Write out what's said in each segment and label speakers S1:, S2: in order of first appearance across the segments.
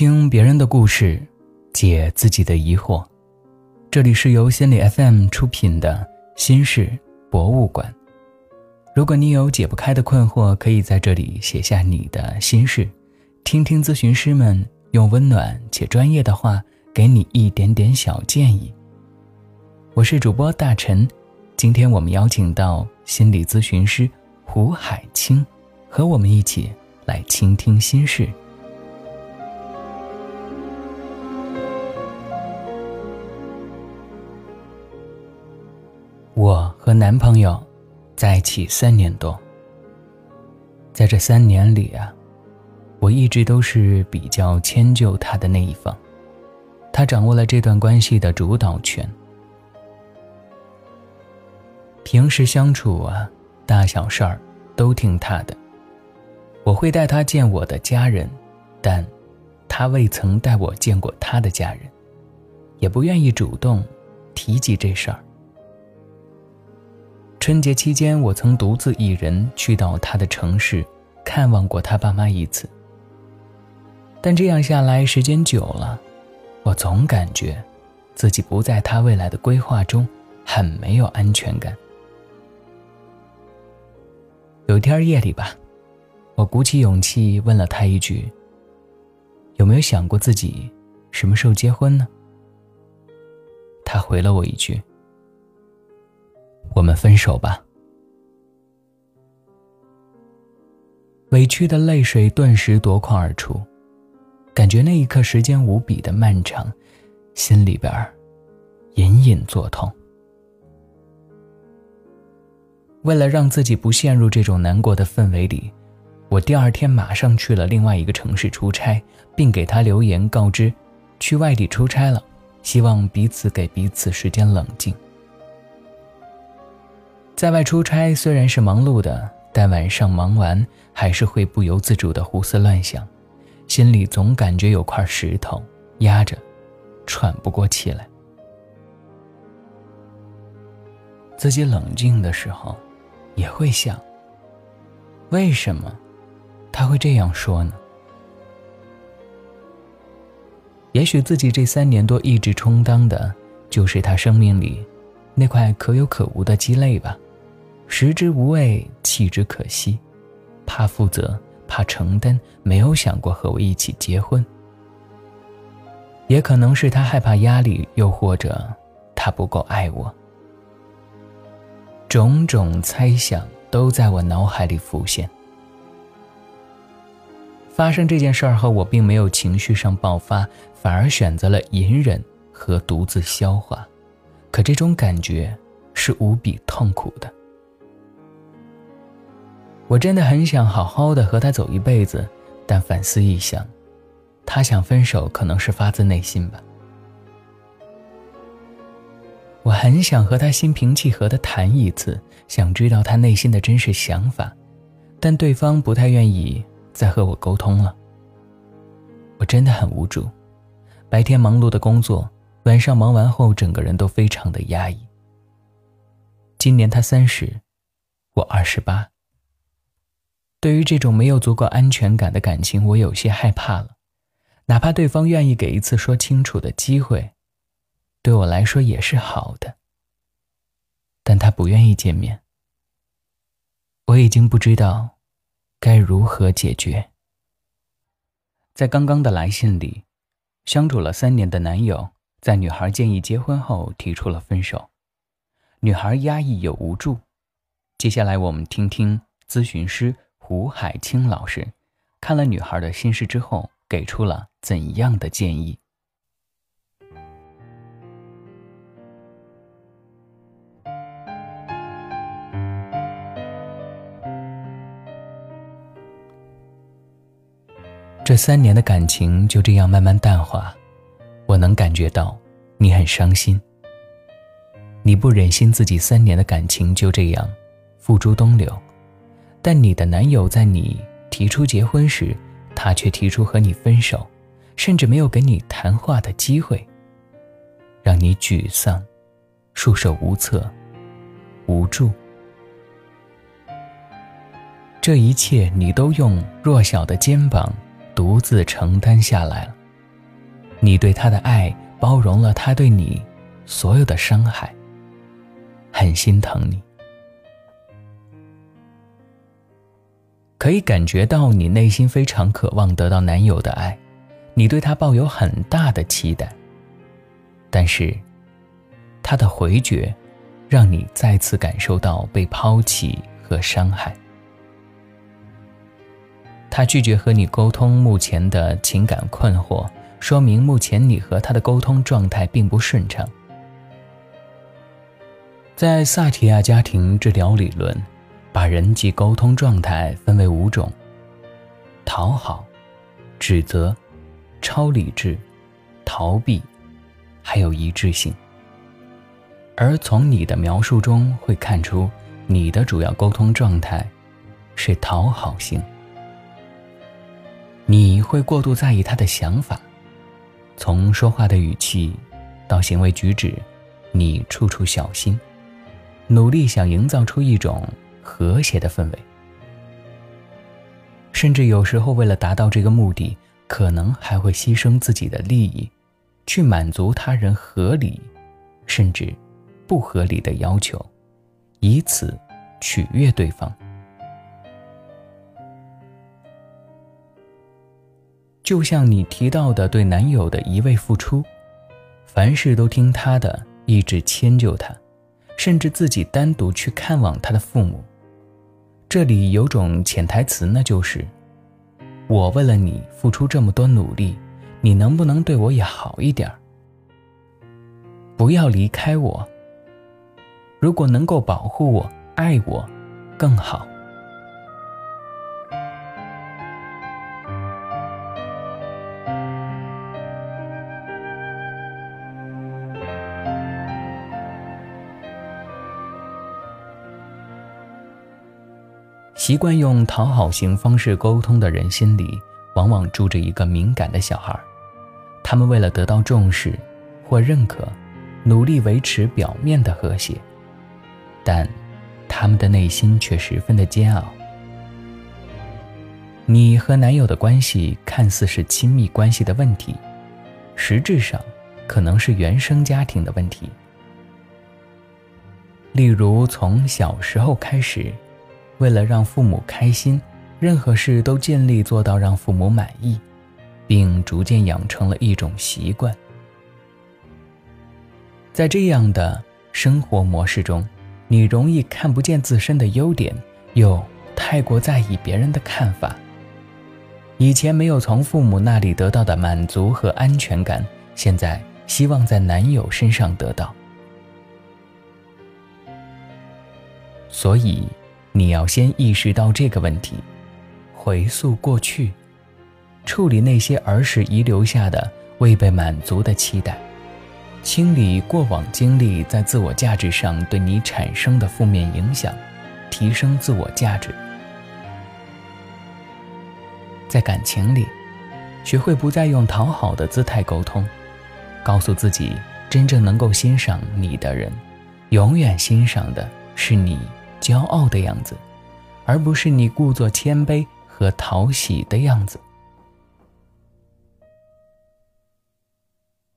S1: 听别人的故事，解自己的疑惑。这里是由心理 FM 出品的心事博物馆。如果你有解不开的困惑，可以在这里写下你的心事，听听咨询师们用温暖且专业的话给你一点点小建议。我是主播大陈，今天我们邀请到心理咨询师胡海清，和我们一起来倾听心事。和男朋友在一起三年多，在这三年里啊，我一直都是比较迁就他的那一方，他掌握了这段关系的主导权。平时相处啊，大小事儿都听他的。我会带他见我的家人，但他未曾带我见过他的家人，也不愿意主动提及这事儿。春节期间，我曾独自一人去到他的城市，看望过他爸妈一次。但这样下来，时间久了，我总感觉自己不在他未来的规划中，很没有安全感。有一天夜里吧，我鼓起勇气问了他一句：“有没有想过自己什么时候结婚呢？”他回了我一句。我们分手吧。委屈的泪水顿时夺眶而出，感觉那一刻时间无比的漫长，心里边隐隐作痛。为了让自己不陷入这种难过的氛围里，我第二天马上去了另外一个城市出差，并给他留言告知，去外地出差了，希望彼此给彼此时间冷静。在外出差虽然是忙碌的，但晚上忙完还是会不由自主的胡思乱想，心里总感觉有块石头压着，喘不过气来。自己冷静的时候，也会想：为什么他会这样说呢？也许自己这三年多一直充当的，就是他生命里那块可有可无的鸡肋吧。食之无味，弃之可惜，怕负责，怕承担，没有想过和我一起结婚。也可能是他害怕压力，又或者他不够爱我。种种猜想都在我脑海里浮现。发生这件事儿后，我并没有情绪上爆发，反而选择了隐忍和独自消化。可这种感觉是无比痛苦的。我真的很想好好的和他走一辈子，但反思一想，他想分手可能是发自内心吧。我很想和他心平气和的谈一次，想知道他内心的真实想法，但对方不太愿意再和我沟通了。我真的很无助，白天忙碌的工作，晚上忙完后，整个人都非常的压抑。今年他三十，我二十八。对于这种没有足够安全感的感情，我有些害怕了。哪怕对方愿意给一次说清楚的机会，对我来说也是好的。但他不愿意见面，我已经不知道该如何解决。在刚刚的来信里，相处了三年的男友，在女孩建议结婚后提出了分手，女孩压抑又无助。接下来我们听听咨询师。吴海清老师看了女孩的心事之后，给出了怎样的建议？这三年的感情就这样慢慢淡化，我能感觉到你很伤心，你不忍心自己三年的感情就这样付诸东流。但你的男友在你提出结婚时，他却提出和你分手，甚至没有给你谈话的机会，让你沮丧、束手无策、无助。这一切你都用弱小的肩膀独自承担下来了，你对他的爱包容了他对你所有的伤害，很心疼你。可以感觉到你内心非常渴望得到男友的爱，你对他抱有很大的期待。但是，他的回绝，让你再次感受到被抛弃和伤害。他拒绝和你沟通目前的情感困惑，说明目前你和他的沟通状态并不顺畅。在萨提亚家庭治疗理论，把人际沟通状态分为五种：讨好、指责、超理智、逃避，还有一致性。而从你的描述中会看出，你的主要沟通状态是讨好型。你会过度在意他的想法，从说话的语气到行为举止，你处处小心，努力想营造出一种和谐的氛围，甚至有时候为了达到这个目的，可能还会牺牲自己的利益，去满足他人合理甚至不合理的要求，以此取悦对方。就像你提到的，对男友的一味付出，凡事都听他的，一直迁就他，甚至自己单独去看望他的父母。这里有种潜台词，那就是：我为了你付出这么多努力，你能不能对我也好一点不要离开我。如果能够保护我、爱我，更好。习惯用讨好型方式沟通的人心里，往往住着一个敏感的小孩。他们为了得到重视或认可，努力维持表面的和谐，但他们的内心却十分的煎熬。你和男友的关系看似是亲密关系的问题，实质上可能是原生家庭的问题。例如，从小时候开始。为了让父母开心，任何事都尽力做到让父母满意，并逐渐养成了一种习惯。在这样的生活模式中，你容易看不见自身的优点，又太过在意别人的看法。以前没有从父母那里得到的满足和安全感，现在希望在男友身上得到。所以。你要先意识到这个问题，回溯过去，处理那些儿时遗留下的未被满足的期待，清理过往经历在自我价值上对你产生的负面影响，提升自我价值。在感情里，学会不再用讨好的姿态沟通，告诉自己，真正能够欣赏你的人，永远欣赏的是你。骄傲的样子，而不是你故作谦卑和讨喜的样子。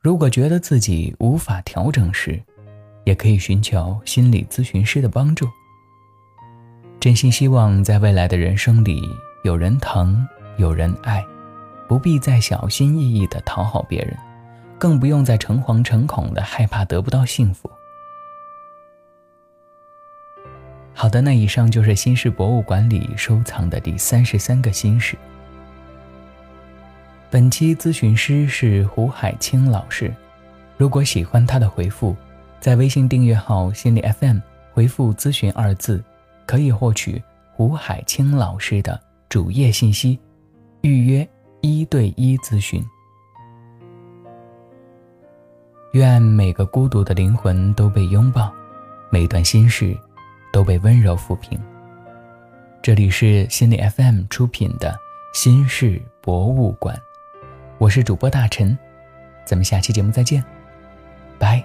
S1: 如果觉得自己无法调整时，也可以寻求心理咨询师的帮助。真心希望在未来的人生里，有人疼，有人爱，不必再小心翼翼的讨好别人，更不用再诚惶诚恐的害怕得不到幸福。好的，那以上就是心事博物馆里收藏的第三十三个心事。本期咨询师是胡海清老师。如果喜欢他的回复，在微信订阅号“心理 FM” 回复“咨询”二字，可以获取胡海清老师的主页信息，预约一对一咨询。愿每个孤独的灵魂都被拥抱，每段心事。都被温柔抚平。这里是心理 FM 出品的《心事博物馆》，我是主播大陈，咱们下期节目再见，拜。